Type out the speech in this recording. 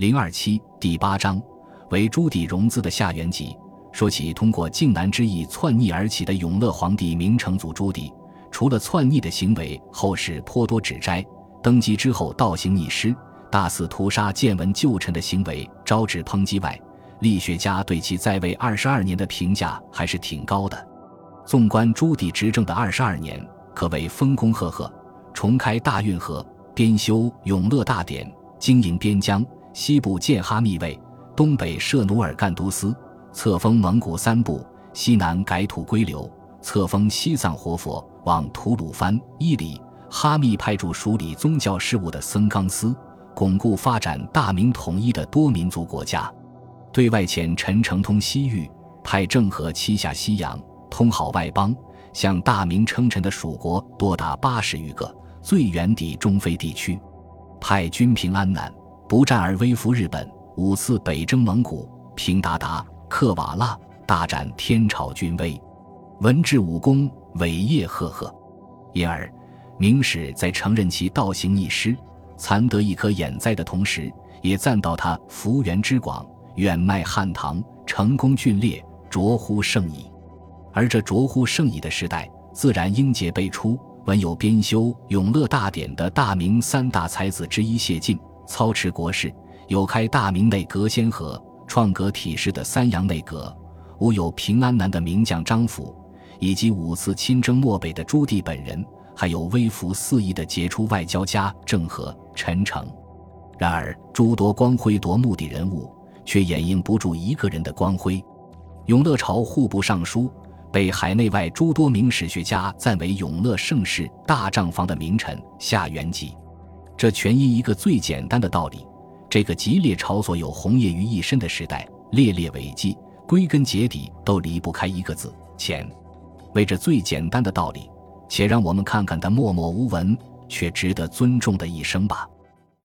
零二七第八章为朱棣融资的下元集，说起通过靖难之役篡逆而起的永乐皇帝明成祖朱棣，除了篡逆的行为后世颇多指摘，登基之后倒行逆施、大肆屠杀见闻旧臣的行为招致抨击外，历学家对其在位二十二年的评价还是挺高的。纵观朱棣执政的二十二年，可谓丰功赫赫，重开大运河，编修《永乐大典》，经营边疆，西部建哈密卫，东北设努尔干都司，册封蒙古三部，西南改土归流，册封西藏活佛，往吐鲁番、伊犁、哈密派驻署理宗教事务的僧纲司，巩固发展大明统一的多民族国家。对外遣陈诚通西域，派郑和七下西洋，通好外邦，向大明称臣的属国多达八十余个，最远抵中非地区，派军平安南，不战而威服日本，五次北征蒙古，平达达、克瓦剌，大展天朝军威，文治武功，伟业赫赫。因而，明史在承认其道行逆施、残得一颗眼灾的同时，也赞道他幅员之广。远迈汉唐，成功峻烈，卓乎圣矣。而这卓乎圣矣的时代，自然应节辈出。文有编修《永乐大典》的大明三大才子之一谢晋，操持国事；有开大明内阁先河、创革体式的三阳内阁；武有平安南的名将张辅，以及五次亲征漠北的朱棣本人，还有微服四夷的杰出外交家郑和、陈诚。然而，诸多光辉夺目的人物。却掩映不住一个人的光辉。永乐朝户部尚书，被海内外诸多名史学家赞为永乐盛世大账房的名臣夏元吉。这全因一个最简单的道理：这个激烈炒作有红叶于一身的时代，列列伟绩，归根结底都离不开一个字——钱。为这最简单的道理，且让我们看看他默默无闻却值得尊重的一生吧。